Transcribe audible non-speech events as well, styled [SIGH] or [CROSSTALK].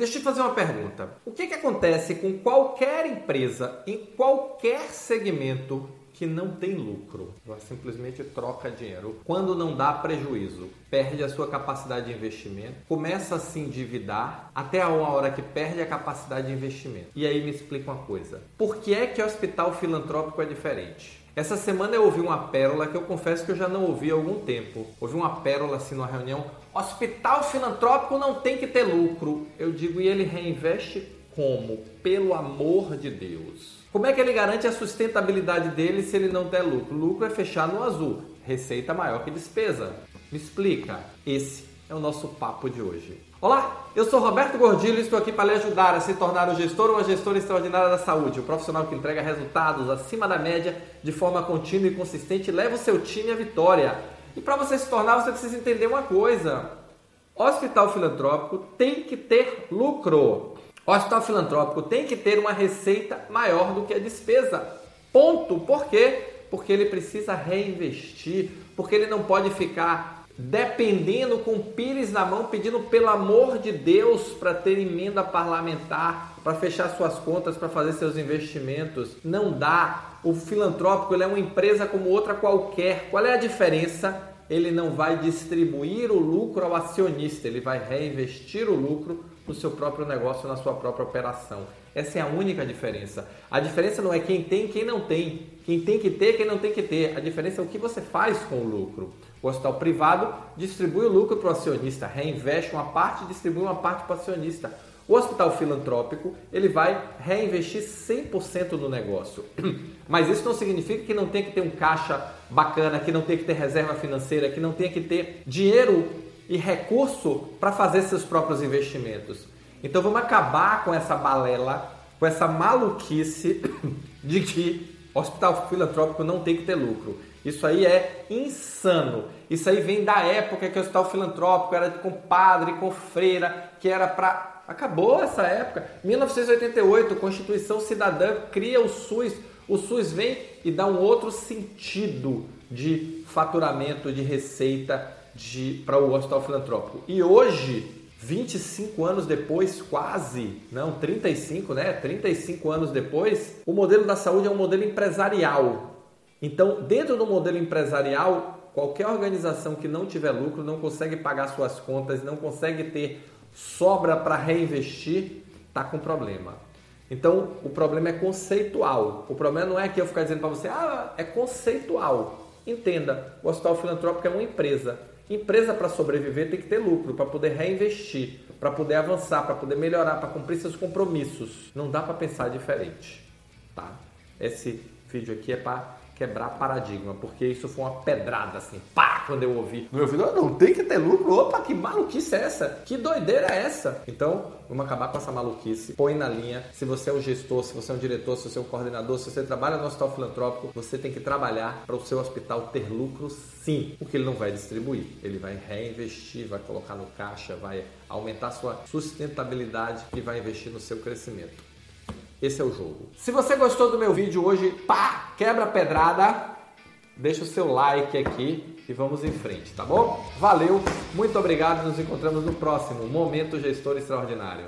Deixa eu te fazer uma pergunta. O que, que acontece com qualquer empresa em qualquer segmento que não tem lucro? Ela simplesmente troca dinheiro. Quando não dá prejuízo, perde a sua capacidade de investimento, começa a se endividar até a hora que perde a capacidade de investimento. E aí me explica uma coisa. Por que é que hospital filantrópico é diferente? Essa semana eu ouvi uma pérola que eu confesso que eu já não ouvi há algum tempo. Ouvi uma pérola assim numa reunião. Hospital filantrópico não tem que ter lucro. Eu digo, e ele reinveste como? Pelo amor de Deus. Como é que ele garante a sustentabilidade dele se ele não der lucro? Lucro é fechar no azul. Receita maior que despesa. Me explica. Esse é o nosso papo de hoje. Olá, eu sou Roberto Gordilho e estou aqui para lhe ajudar a se tornar um gestor ou uma gestora extraordinária da saúde, o um profissional que entrega resultados acima da média de forma contínua e consistente e leva o seu time à vitória. E para você se tornar, você precisa entender uma coisa: hospital filantrópico tem que ter lucro. Hospital filantrópico tem que ter uma receita maior do que a despesa. Ponto. Por quê? Porque ele precisa reinvestir, porque ele não pode ficar dependendo com pires na mão, pedindo pelo amor de Deus para ter emenda parlamentar, para fechar suas contas, para fazer seus investimentos. Não dá. O filantrópico é uma empresa como outra qualquer. Qual é a diferença? Ele não vai distribuir o lucro ao acionista, ele vai reinvestir o lucro no seu próprio negócio, na sua própria operação. Essa é a única diferença. A diferença não é quem tem e quem não tem, quem tem que ter quem não tem que ter. A diferença é o que você faz com o lucro. O hospital privado distribui o lucro para o acionista, reinveste uma parte e distribui uma parte para o acionista. O hospital filantrópico, ele vai reinvestir 100% no negócio. [CLEARS THROAT] Mas isso não significa que não tem que ter um caixa bacana, que não tem que ter reserva financeira, que não tem que ter dinheiro e recurso para fazer seus próprios investimentos. Então vamos acabar com essa balela, com essa maluquice [COUGHS] de que hospital filantrópico não tem que ter lucro. Isso aí é insano. Isso aí vem da época que o hospital filantrópico era com padre, com freira, que era para. Acabou essa época. 1988, Constituição Cidadã cria o SUS. O SUS vem e dá um outro sentido de faturamento, de receita para o hospital filantrópico. E hoje, 25 anos depois, quase, não, 35, né? 35 anos depois, o modelo da saúde é um modelo empresarial. Então, dentro do modelo empresarial, qualquer organização que não tiver lucro não consegue pagar suas contas, não consegue ter sobra para reinvestir, está com problema. Então, o problema é conceitual. O problema não é que eu ficar dizendo para você, ah, é conceitual. Entenda, o Hospital Filantrópico é uma empresa. Empresa para sobreviver tem que ter lucro, para poder reinvestir, para poder avançar, para poder melhorar, para cumprir seus compromissos. Não dá para pensar diferente, tá? Esse vídeo aqui é para quebrar paradigma, porque isso foi uma pedrada assim, pá, quando eu ouvi no meu ouvido, não tem que ter lucro, opa, que maluquice é essa? Que doideira é essa? Então, vamos acabar com essa maluquice, põe na linha, se você é um gestor, se você é um diretor, se você é um coordenador, se você trabalha no hospital filantrópico, você tem que trabalhar para o seu hospital ter lucro sim, porque ele não vai distribuir, ele vai reinvestir, vai colocar no caixa, vai aumentar sua sustentabilidade e vai investir no seu crescimento. Esse é o jogo. Se você gostou do meu vídeo hoje, pá, quebra pedrada, deixa o seu like aqui e vamos em frente, tá bom? Valeu, muito obrigado, nos encontramos no próximo Momento Gestor Extraordinário.